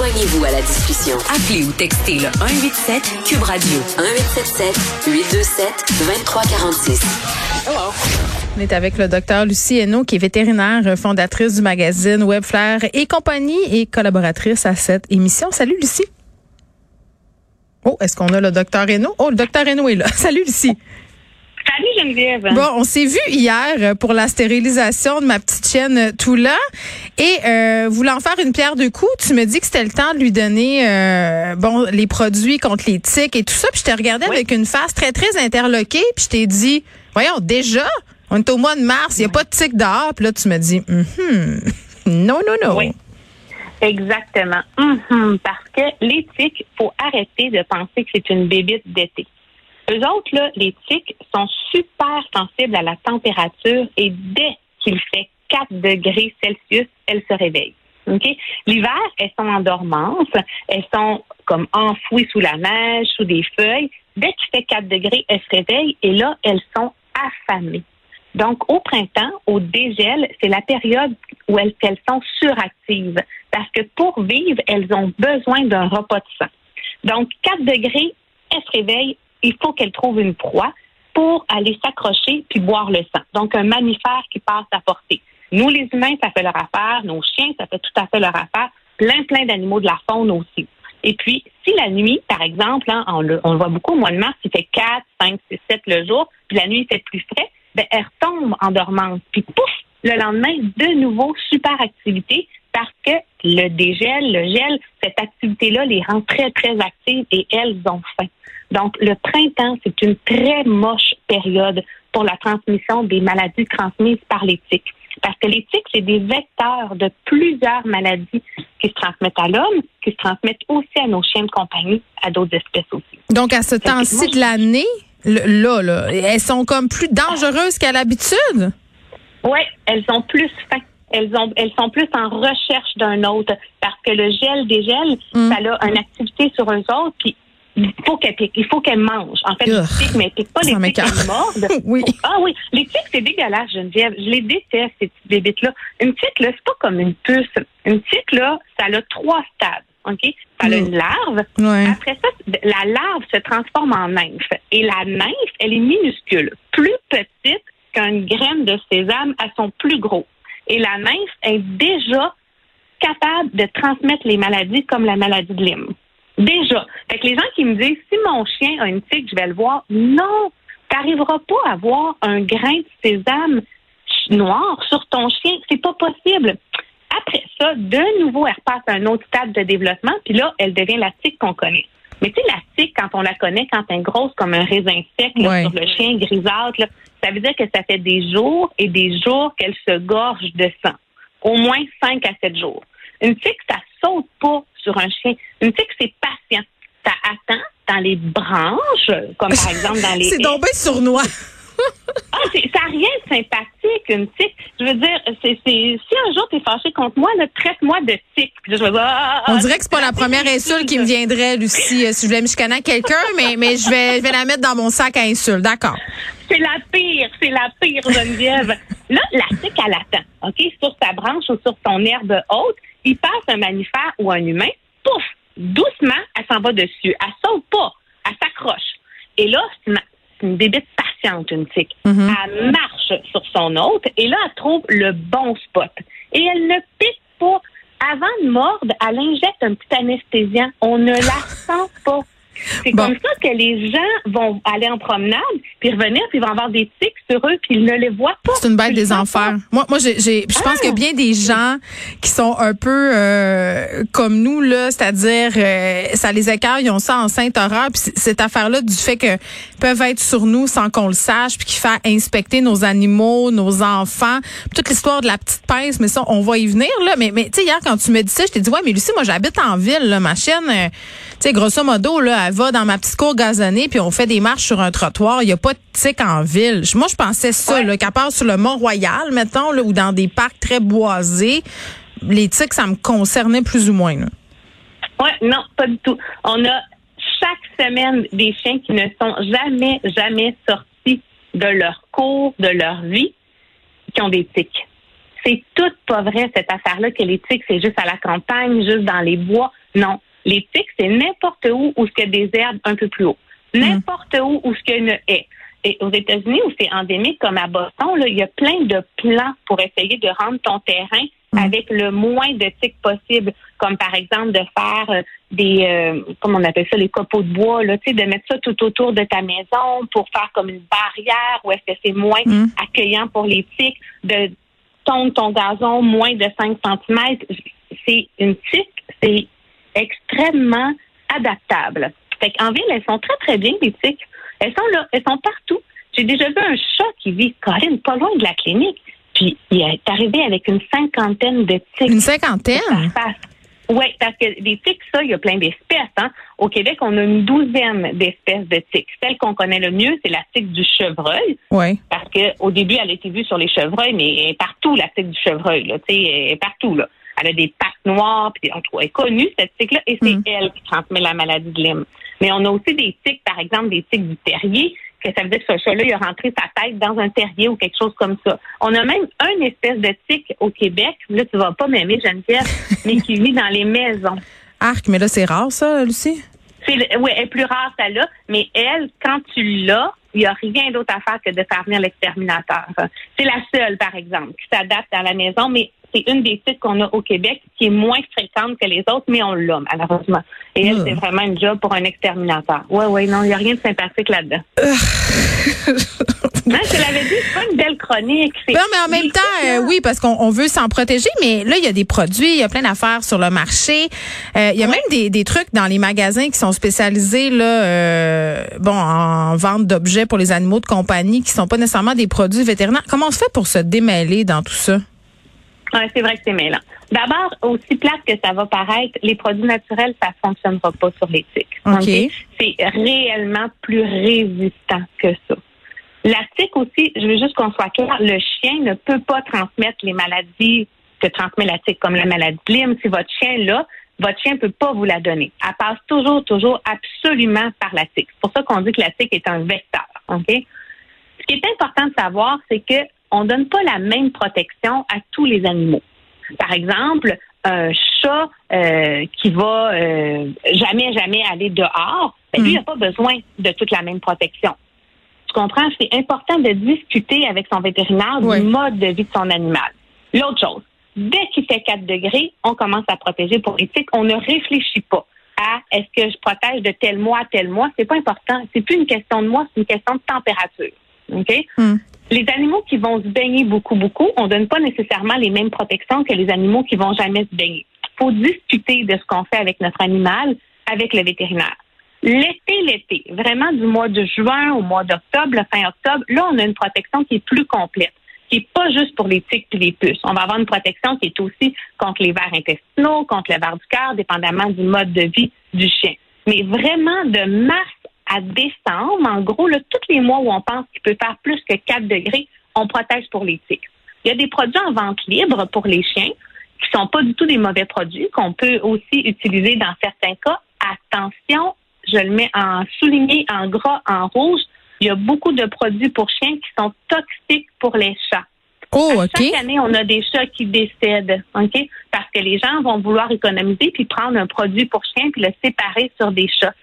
Joignez-vous à la discussion. Appelez ou textez le 187 Cube Radio 1877 827 2346. On est avec le docteur Lucie Hainaut, qui est vétérinaire, fondatrice du magazine Webflair et compagnie et collaboratrice à cette émission. Salut Lucie. Oh, est-ce qu'on a le docteur Hainaut? Oh, le docteur Hainaut est là. Salut Lucie. Salut Geneviève. Bon, on s'est vu hier pour la stérilisation de ma petite chienne Toula et euh, voulant faire une pierre de coups, tu me dis que c'était le temps de lui donner euh, bon les produits contre les tiques et tout ça. Puis je t'ai regardé avec une face très très interloquée, puis je t'ai dit, voyons déjà, on est au mois de mars, il n'y a pas de tiques dehors. Puis là tu me dis, Mhm. non non non. Oui. Exactement. Mhm. Parce que les tiques, faut arrêter de penser que c'est une bébite d'été. Eux autres, les tiques sont super sensibles à la température et dès qu'il fait 4 degrés Celsius, elles se réveillent. OK? L'hiver, elles sont en dormance, elles sont comme enfouies sous la neige, sous des feuilles. Dès qu'il fait 4 degrés, elles se réveillent et là, elles sont affamées. Donc, au printemps, au dégel, c'est la période où elles, elles sont suractives parce que pour vivre, elles ont besoin d'un repas de sang. Donc, 4 degrés, elles se réveillent, il faut qu'elles trouvent une proie pour aller s'accrocher puis boire le sang. Donc, un mammifère qui passe à portée. Nous, les humains, ça fait leur affaire. Nos chiens, ça fait tout à fait leur affaire. Plein, plein d'animaux de la faune aussi. Et puis, si la nuit, par exemple, hein, on, le, on le voit beaucoup au mois de mars, il fait 4, 5, 6, 7 le jour, puis la nuit, il fait plus frais, ben, elle retombe en dormance. Puis, pouf, le lendemain, de nouveau, super activité parce que le dégel, le gel, cette activité-là les rend très, très actives et elles ont faim. Donc, le printemps, c'est une très moche période pour la transmission des maladies transmises par les tiques. Parce que les tiques, c'est des vecteurs de plusieurs maladies qui se transmettent à l'homme, qui se transmettent aussi à nos chiens de compagnie, à d'autres espèces aussi. Donc, à ce temps-ci de l'année, là, là, elles sont comme plus dangereuses qu'à l'habitude? Oui, elles ont plus faim. Elles, ont, elles sont plus en recherche d'un autre parce que le gel des gels, Mm. ça a une activité sur eux autres, puis il faut qu'elles piquent, il faut qu'elles mangent. En fait, Ugh. les tiques, mais elles piquent pas les tiques, m'écoeure. elles mordent. Oui. Ah oui, les tiques, c'est dégueulasse, Geneviève. Je les déteste, ces petites bébites-là. Une tique, là, c'est pas comme une puce. Une tique, là, ça a trois stades. OK? Ça a Mm. une larve. Ouais. Après ça, la larve se transforme en nymphe. Et la nymphe, elle est minuscule, plus petite qu'une graine de sésame à son plus gros. Et la nymphe est déjà capable de transmettre les maladies comme la maladie de Lyme. Déjà. Fait que les gens qui me disent, si mon chien a une tique, je vais le voir. Non, tu n'arriveras pas à voir un grain de sésame noir sur ton chien. C'est pas possible. Après ça, de nouveau, elle repasse à un autre stade de développement, puis là, elle devient la tique qu'on connaît. Mais tu sais, la tique, quand on la connaît, quand elle est grosse comme un raisin sec là, Ouais. sur le chien grisâtre, là, ça veut dire que ça fait des jours et des jours qu'elle se gorge de sang. Au moins 5 à 7 jours. Une tique, ça saute pas sur un chien. Une tique, c'est patient. Ça attend dans les branches, comme par exemple dans les C'est donc bien sournois. Ah, ça n'a rien de sympathique, une tique. Je veux dire, c'est, si un jour tu es fâché contre moi, traite-moi de tique. Je vais dire, ah, On ah, dirait que c'est pas la première insulte qui me viendrait, Lucie, euh, si je voulais me chicaner à quelqu'un, mais, mais je vais, je vais la mettre dans mon sac à insultes. D'accord. C'est la pire, c'est la pire, Geneviève. là, la tique, elle attend, OK? Sur sa branche ou sur son herbe haute, il passe un mammifère ou un humain, pouf, doucement, elle s'en va dessus. Elle saute pas, elle s'accroche. Et là, c'est une, bébête patiente, une tique. Mhm. Elle marche sur son hôte et là, elle trouve le bon spot. Et elle ne pique pas avant de mordre, elle injecte un petit anesthésiant. On ne la sent pas. C'est Bon. comme ça que les gens vont aller en promenade, puis revenir, puis ils vont avoir des tics sur eux, puis ils ne les voient pas. C'est une bête des enfers. Moi, moi, j'ai, j'ai- je pense Ah! que bien des gens qui sont un peu euh, comme nous là, c'est-à-dire euh, ça les écœure, ils ont ça en sainte horreur. Puis cette affaire-là du fait que peuvent être sur nous sans qu'on le sache, puis qui fait inspecter nos animaux, nos enfants, toute l'histoire de la petite pince. Mais ça, on va y venir là. Mais, mais tu sais hier quand tu me dis ça, je t'ai dit ouais, mais Lucie, moi j'habite en ville. Là, ma chienne, euh, sais grosso modo là, elle va dans ma petite cour gazonnée, puis on fait des marches sur un trottoir. Il y a pas de tic en ville. Moi, je pensais ça, Ouais. là, qu'à part sur le Mont-Royal, mettons, là, ou dans des parcs très boisés, les tics, ça me concernait plus ou moins. Là. Ouais, non, pas du tout. On a chaque semaine des chiens qui ne sont jamais, jamais sortis de leur cours, de leur vie, qui ont des tics. C'est tout pas vrai, cette affaire-là, que les tics, c'est juste à la campagne, juste dans les bois. Non. Les tics, c'est n'importe où où il y a des herbes un peu plus haut. N'importe où où il y a une haie. Et aux États-Unis, où c'est endémique, comme à Boston, là, il y a plein de plans pour essayer de rendre ton terrain avec le moins de tics possible, comme par exemple de faire euh, des, euh, comment on appelle ça, les copeaux de bois, là, de mettre ça tout autour de ta maison pour faire comme une barrière où est-ce que c'est moins Mm. accueillant pour les tiques, de tondre ton gazon moins de 5 cm. C'est une tique, c'est extrêmement adaptable. Fait qu'en ville, elles sont très, très bien, les tiques. Elles sont là, elles sont partout. J'ai déjà vu un chat qui vit, Corinne, pas loin de la clinique. Puis il est arrivé avec une cinquantaine de tiques. Une cinquantaine? Oui, parce que des tiques, ça, il y a plein d'espèces. Hein. Au Québec, on a une douzaine d'espèces de tiques. Celle qu'on connaît le mieux, c'est la tique du chevreuil, Oui. parce que au début, elle a été vue sur les chevreuils, mais elle est partout, la tique du chevreuil. Là, tu sais, elle est partout. Là. Elle a des pattes noires, puis tout cas, elle est connue, cette tique-là, et c'est Mm. elle qui transmet la maladie de Lyme. Mais on a aussi des tiques, par exemple, des tiques du terrier, que ça veut dire que ce chat-là, il a rentré sa tête dans un terrier ou quelque chose comme ça. On a même une espèce de tique au Québec, là, tu vas pas m'aimer, Geneviève, mais qui vit dans les maisons. Arc, mais là, c'est rare, ça, Lucie? C'est oui, elle est plus rare, celle-là, mais elle, quand tu l'as, il n'y a rien d'autre à faire que de faire venir l'exterminateur. C'est la seule, par exemple, qui s'adapte à la maison, mais c'est une des titres qu'on a au Québec qui est moins fréquente que les autres, mais on l'a, malheureusement. Et elle, Ah. c'est vraiment une job pour un exterminateur. Oui, oui, non, il n'y a rien de sympathique là-dedans. non, je l'avais dit, c'est pas une belle chronique. Non, mais en même temps, euh, oui, parce qu'on on veut s'en protéger, mais là, il y a des produits, il y a plein d'affaires sur le marché. Euh, il y a même des, des trucs dans les magasins qui sont spécialisés là, euh, bon, en vente d'objets pour les animaux de compagnie qui sont pas nécessairement des produits vétérinaires. Comment on se fait pour se démêler dans tout ça? Ouais, c'est vrai que c'est mêlant. D'abord, aussi plate que ça va paraître, les produits naturels, ça fonctionnera pas sur les tiques. OK. C'est réellement plus résistant que ça. La tique aussi, je veux juste qu'on soit clair, le chien ne peut pas transmettre les maladies que transmet la tique, comme la maladie de Lyme. Si votre chien là, votre chien peut pas vous la donner. Elle passe toujours, toujours absolument par la tique. C'est pour ça qu'on dit que la tique est un vecteur. OK? Ce qui est important de savoir, c'est que on donne pas la même protection à tous les animaux. Par exemple, un chat euh, qui va euh, jamais, jamais aller dehors, ben, lui, il n'a pas besoin de toute la même protection. Tu comprends? C'est important de discuter avec son vétérinaire Oui. du mode de vie de son animal. L'autre chose, dès qu'il fait 4 degrés, on commence à protéger pour les tiques. On ne réfléchit pas à est-ce que je protège de tel mois à tel mois. C'est pas important. C'est plus une question de mois, c'est une question de température. OK? Hmm. Les animaux qui vont se baigner beaucoup, beaucoup, on donne pas nécessairement les mêmes protections que les animaux qui vont jamais se baigner. Il faut discuter de ce qu'on fait avec notre animal, avec le vétérinaire. L'été, l'été, vraiment du mois de juin au mois d'octobre, fin octobre, là, on a une protection qui est plus complète, qui est pas juste pour les tiques et les puces. On va avoir une protection qui est aussi contre les vers intestinaux, contre le ver du cœur, dépendamment du mode de vie du chien. Mais vraiment, de mars à décembre, en gros, là, tous les mois où on pense qu'il peut faire plus que 4 degrés, on protège pour les tiques. Il y a des produits en vente libre pour les chiens qui sont pas du tout des mauvais produits, qu'on peut aussi utiliser dans certains cas. Attention, je le mets en souligné, en gras, en rouge. Il y a beaucoup de produits pour chiens qui sont toxiques pour les chats. Oh, À OK. Chaque année, on a des chats qui décèdent, OK? Parce que les gens vont vouloir économiser puis prendre un produit pour chien puis le séparer sur des chats.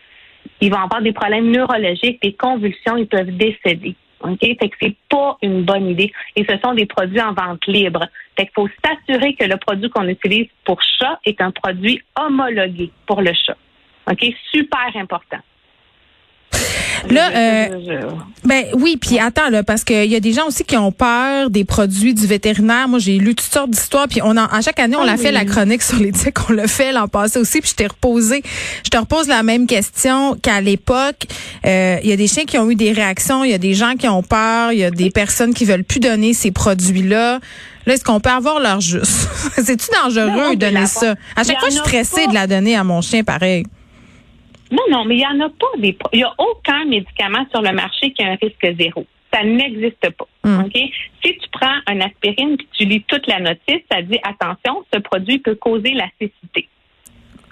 Ils vont avoir des problèmes neurologiques, des convulsions, ils peuvent décéder. OK? Fait que c'est pas une bonne idée. Et ce sont des produits en vente libre. Fait qu'il faut s'assurer que le produit qu'on utilise pour chat est un produit homologué pour le chat. OK? Super important. Là, euh, ben oui, puis attends là, parce qu'il y a des gens aussi qui ont peur des produits du vétérinaire. Moi, j'ai lu toutes sortes d'histoires, puis on a, à chaque année, on Ah l'a fait la chronique sur l'éthique, on l'a fait l'an passé aussi, puis je t'ai reposé, je te repose la même question qu'à l'époque. Euh, Il y a des chiens qui ont eu des réactions, il y a des gens qui ont peur, il y a des personnes qui veulent plus donner ces produits-là. Là, est-ce qu'on peut avoir leur juste? C'est-tu dangereux de donner ça? À chaque fois, je suis en stressée de la donner à mon chien, pareil. Non, non, mais il n'y en a pas des. Il n'y a aucun médicament sur le marché qui a un risque zéro. Ça n'existe pas. Mm. OK? Si tu prends un aspirine puis tu lis toute la notice, ça dit attention, ce produit peut causer la cécité.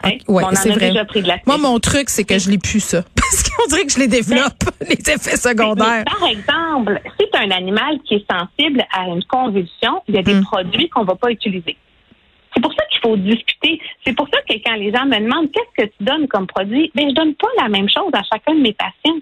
Hein? Ouais, On en a vrai. déjà pris de Moi, l'aspirine. mon truc, c'est que je l'ai plus ça. Parce qu'on dirait que je les développe, les effets secondaires. Mais par exemple, si tu as un animal qui est sensible à une convulsion, il y a des Mm. produits qu'on ne va pas utiliser. C'est pour ça qu'il faut discuter. C'est pour ça que quand les gens me demandent qu'est-ce que tu donnes comme produit, ben je donne pas la même chose à chacun de mes patients.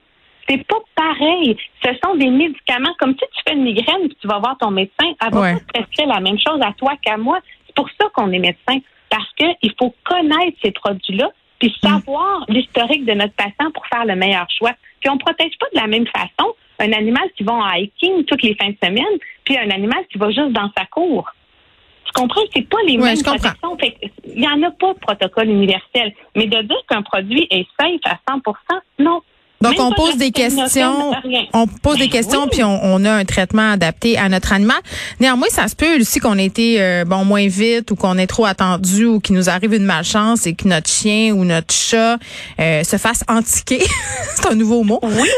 C'est pas pareil. Ce sont des médicaments comme si tu fais une migraine puis tu vas voir ton médecin, elle va Ouais. pas prescrire la même chose à toi qu'à moi. C'est pour ça qu'on est médecin parce que il faut connaître ces produits-là puis savoir l'historique de notre patient pour faire le meilleur choix. Puis on protège pas de la même façon un animal qui va en hiking toutes les fins de semaine puis un animal qui va juste dans sa cour. Tu comprends? C'est pas les mêmes protections. Fait Il n'y en a pas de protocole universel. Mais de dire qu'un produit est safe à 100% non. Donc, on pose de des questions, stérilisation, rien. on pose des Ben questions, puis on, on a un traitement adapté à notre animal. Néanmoins, ça se peut aussi qu'on ait été euh, bon moins vite ou qu'on ait trop attendu ou qu'il nous arrive une malchance et que notre chien ou notre chat euh, se fasse antiquer. C'est un nouveau mot. Oui.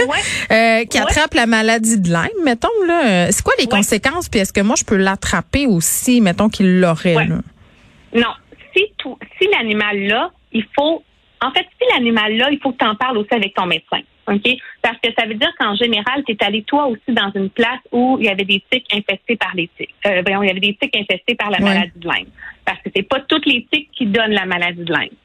Ouais. Euh, qui Ouais. attrape la maladie de Lyme, mettons là. C'est quoi les Ouais. conséquences Puis est-ce que moi je peux l'attraper aussi, mettons qu'il l'aurait? Non. Si, tout- si l'animal-là, il faut. En fait, si l'animal-là, il faut que tu en parles aussi avec ton médecin. OK? Parce que ça veut dire qu'en général, tu es allé toi aussi dans une place où il y avait des tiques infestées par les tiques. Euh, voyons, il y avait des tiques par la Ouais. maladie de Lyme. Parce que c'est pas toutes les tiques qui donnent la maladie de Lyme.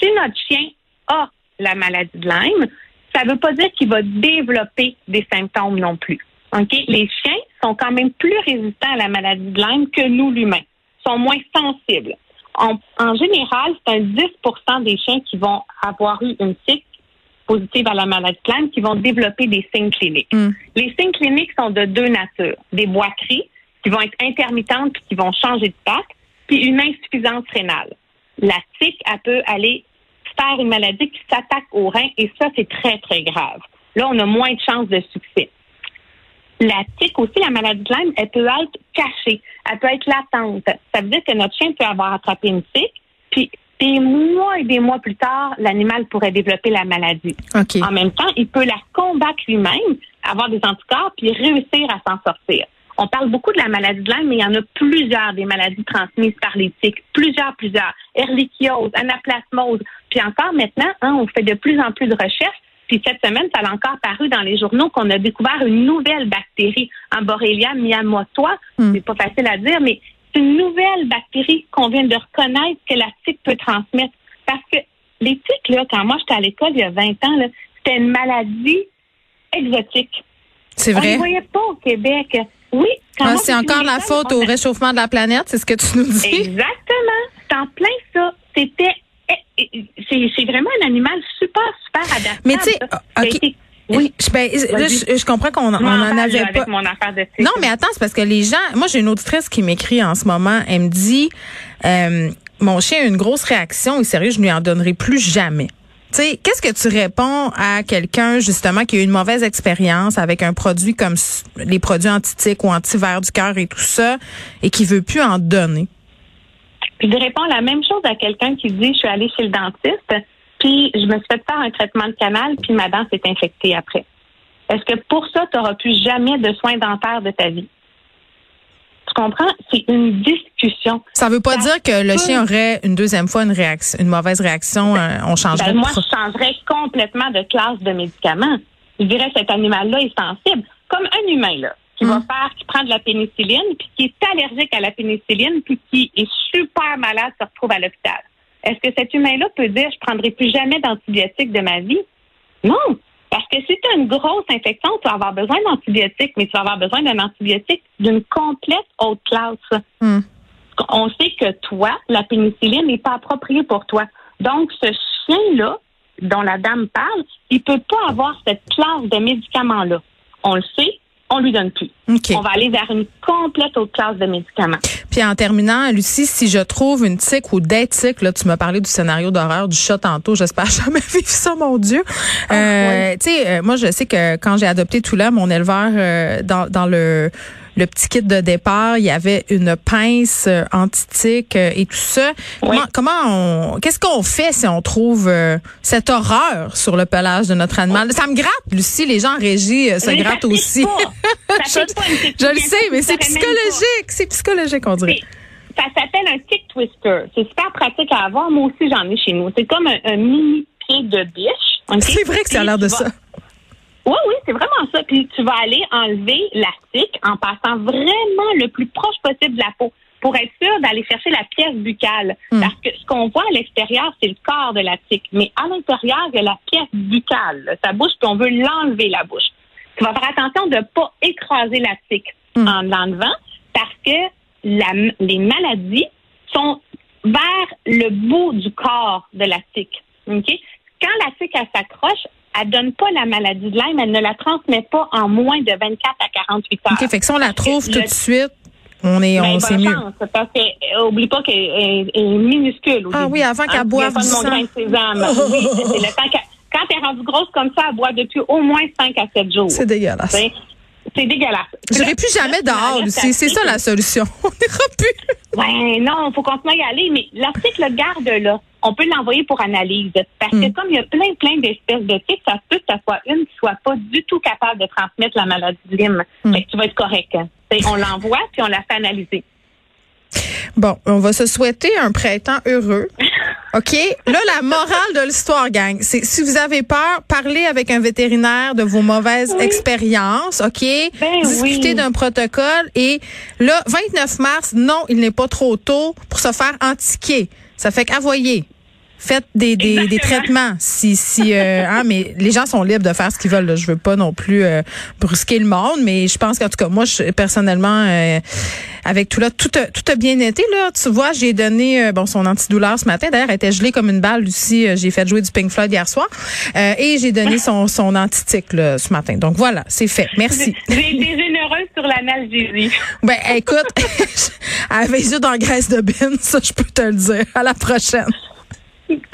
Si notre chien a la maladie de Lyme, ça veut pas dire qu'il va développer des symptômes non plus. OK? Les chiens sont quand même plus résistants à la maladie de Lyme que nous, l'humain. sont moins sensibles. En, en général, c'est un 10% des chiens qui vont avoir eu une tique positive à la maladie Lyme qui vont développer des signes cliniques. Mm. Les signes cliniques sont de deux natures. Des boiteries qui vont être intermittentes puis qui vont changer de patte, puis une insuffisance rénale. La tique, elle peut aller faire une maladie qui s'attaque au rein et ça, c'est très, très grave. Là, on a moins de chances de succès. La tique aussi, la maladie de Lyme, elle peut être cachée, elle peut être latente. Ça veut dire que notre chien peut avoir attrapé une tique, puis des mois et des mois plus tard, l'animal pourrait développer la maladie. OK. En même temps, il peut la combattre lui-même, avoir des anticorps, puis réussir à s'en sortir. On parle beaucoup de la maladie de Lyme, mais il y en a plusieurs des maladies transmises par les tiques. Plusieurs, plusieurs. Ehrlichiose, anaplasmose. Puis encore maintenant, hein, on fait de plus en plus de recherches. Puis cette semaine, ça a encore paru dans les journaux qu'on a découvert une nouvelle bactérie, en Borrelia miyamotoi. Hmm. C'est pas facile à dire, mais c'est une nouvelle bactérie qu'on vient de reconnaître que la tique peut transmettre. Parce que les tiques, là, quand moi j'étais à l'école il y a 20 ans, c'était une maladie exotique. C'est On ne vrai. voyait pas au Québec. Oui. Ah, c'est encore la faute au réchauffement de la planète, c'est ce que tu nous dis? Exactement. C'est en plein ça. C'était. Eh, eh, C'est vraiment un animal super, super adaptable. Mais tu sais, ah, Ça a OK. été- Oui. Je, ben, là, je, je comprends qu'on en avait pas. Avec mon affaire de tic. Non, mais attends, c'est parce que les gens. Moi, j'ai une auditrice qui m'écrit en ce moment. Elle me dit euh, Mon chien a une grosse réaction et sérieux, je ne lui en donnerai plus jamais. Tu sais, qu'est-ce que tu réponds à quelqu'un, justement, qui a eu une mauvaise expérience avec un produit comme les produits anti-tiques ou anti-vers du cœur et tout ça, et qui veut plus en donner? Puis je réponds la même chose à quelqu'un qui dit je suis allée chez le dentiste, puis je me suis fait faire un traitement de canal, puis ma dent s'est infectée après. Est-ce que pour ça, tu n'auras plus jamais de soins dentaires de ta vie? Tu comprends? C'est une discussion. Ça veut pas Ça dire que le chien aurait une deuxième fois une réaction, une mauvaise réaction, euh, on changerait Ben, moi, je changerais complètement de classe de médicaments. Je dirais cet animal-là est sensible. Comme un humain, là, qui va Mm. faire, qui prend de la pénicilline, puis qui est allergique à la pénicilline, puis qui est super malade, se retrouve à l'hôpital. Est-ce que cet humain-là peut dire, je prendrai plus jamais d'antibiotiques de ma vie? Non. Parce que si tu as une grosse infection, tu vas avoir besoin d'antibiotiques, mais tu vas avoir besoin d'un antibiotique d'une complète haute classe. Hmm. On sait que toi, la pénicilline n'est pas appropriée pour toi. Donc, ce chien-là, dont la dame parle, il peut pas avoir cette classe de médicaments-là. On le sait, on lui donne plus. OK. On va aller vers une complète autre classe de médicaments. Puis en terminant, Lucie, si je trouve une tique ou des tiques, là, tu m'as parlé du scénario d'horreur du chat tantôt, j'espère jamais vivre ça, mon Dieu. Ah, Euh, Tu sais, euh, moi, je sais que quand j'ai adopté Toula, mon éleveur, euh, dans, dans le le petit kit de départ, il y avait une pince euh, anti-tique euh, et tout ça. Comment, Oui. comment on, qu'est-ce qu'on fait si on trouve euh, cette horreur sur le pelage de notre animal? Ça me gratte, Lucie, les gens en régie euh, se Mais grattent aussi. je le sais, mais c'est psychologique. C'est psychologique, on dirait. Ça s'appelle un tick twister. C'est super pratique à avoir. Moi aussi, j'en ai chez nous. C'est comme un, un mini pied de biche. C'est vrai que ça a l'air de ça. vas- Oui, oui, c'est vraiment ça. Puis tu vas aller enlever la tique en passant vraiment le plus proche possible de la peau pour être sûr d'aller chercher la pièce buccale. Hmm. Parce que ce qu'on voit à l'extérieur, c'est le corps de la tique. Mais à l'intérieur, il y a la pièce buccale, là, sa bouche, puis on veut l'enlever, la bouche. Tu vas faire attention de ne pas écraser la tique Hmm. en l'enlevant parce que la- les maladies sont vers le bout du corps de la tique. OK? Quand la tique, s'accroche, elle donne pas la maladie de Lyme, elle ne la transmet pas en moins de 24 à 48 heures. OK, fait que si on la trouve tout de suite, on est, Ben, on sait mieux. parce que, euh, oublie pas qu'elle est, est minuscule. au Ah début. oui, avant qu'elle Hein, boive du sang. grain de sésame. oui, c'est le temps qu'elle- quand elle est rendue grosse comme ça, elle boit depuis au moins 5 à 7 jours. C'est dégueulasse. C'est c'est dégueulasse. J'irai plus jamais dehors, Lucie. C'est ça la solution. On n'ira plus. Ouais, non, il faut continuer à y aller, mais l'article le garde là. On peut l'envoyer pour analyse. Parce que Mm. comme il y a plein, plein d'espèces de tiques, ça se peut que ça soit une qui soit pas du tout capable de transmettre la maladie de Lyme. Mm. Fait que tu vas être correct. hein. T'sais, On l'envoie, puis on la fait analyser. Bon, on va se souhaiter un printemps heureux. OK? Là, la morale de l'histoire, gang, c'est si vous avez peur, parlez avec un vétérinaire de vos mauvaises Oui. expériences, OK? Ben Discutez oui. d'un protocole. Et là, 29 mars, non, il n'est pas trop tôt pour se faire antiquer. Ça fait qu'avoyer. Faites des, des, des traitements. Si, si, euh, hein, mais les gens sont libres de faire ce qu'ils veulent. Là. Je veux pas non plus euh, brusquer le monde, mais je pense qu'en tout cas, moi, je, personnellement, euh, avec tout là, tout a, tout a bien été. Là, tu vois, j'ai donné euh, bon son antidouleur ce matin. D'ailleurs, elle était gelée comme une balle. Lucie, Euh, j'ai fait jouer du Pink Floyd hier soir, Euh, et j'ai donné son son antitique là, ce matin. Donc voilà, c'est fait. Merci. J'ai été généreuse sur l'analgésie. Ben écoute, avait les yeux dans la graisse de bine, ça je peux te le dire. À la prochaine. Salut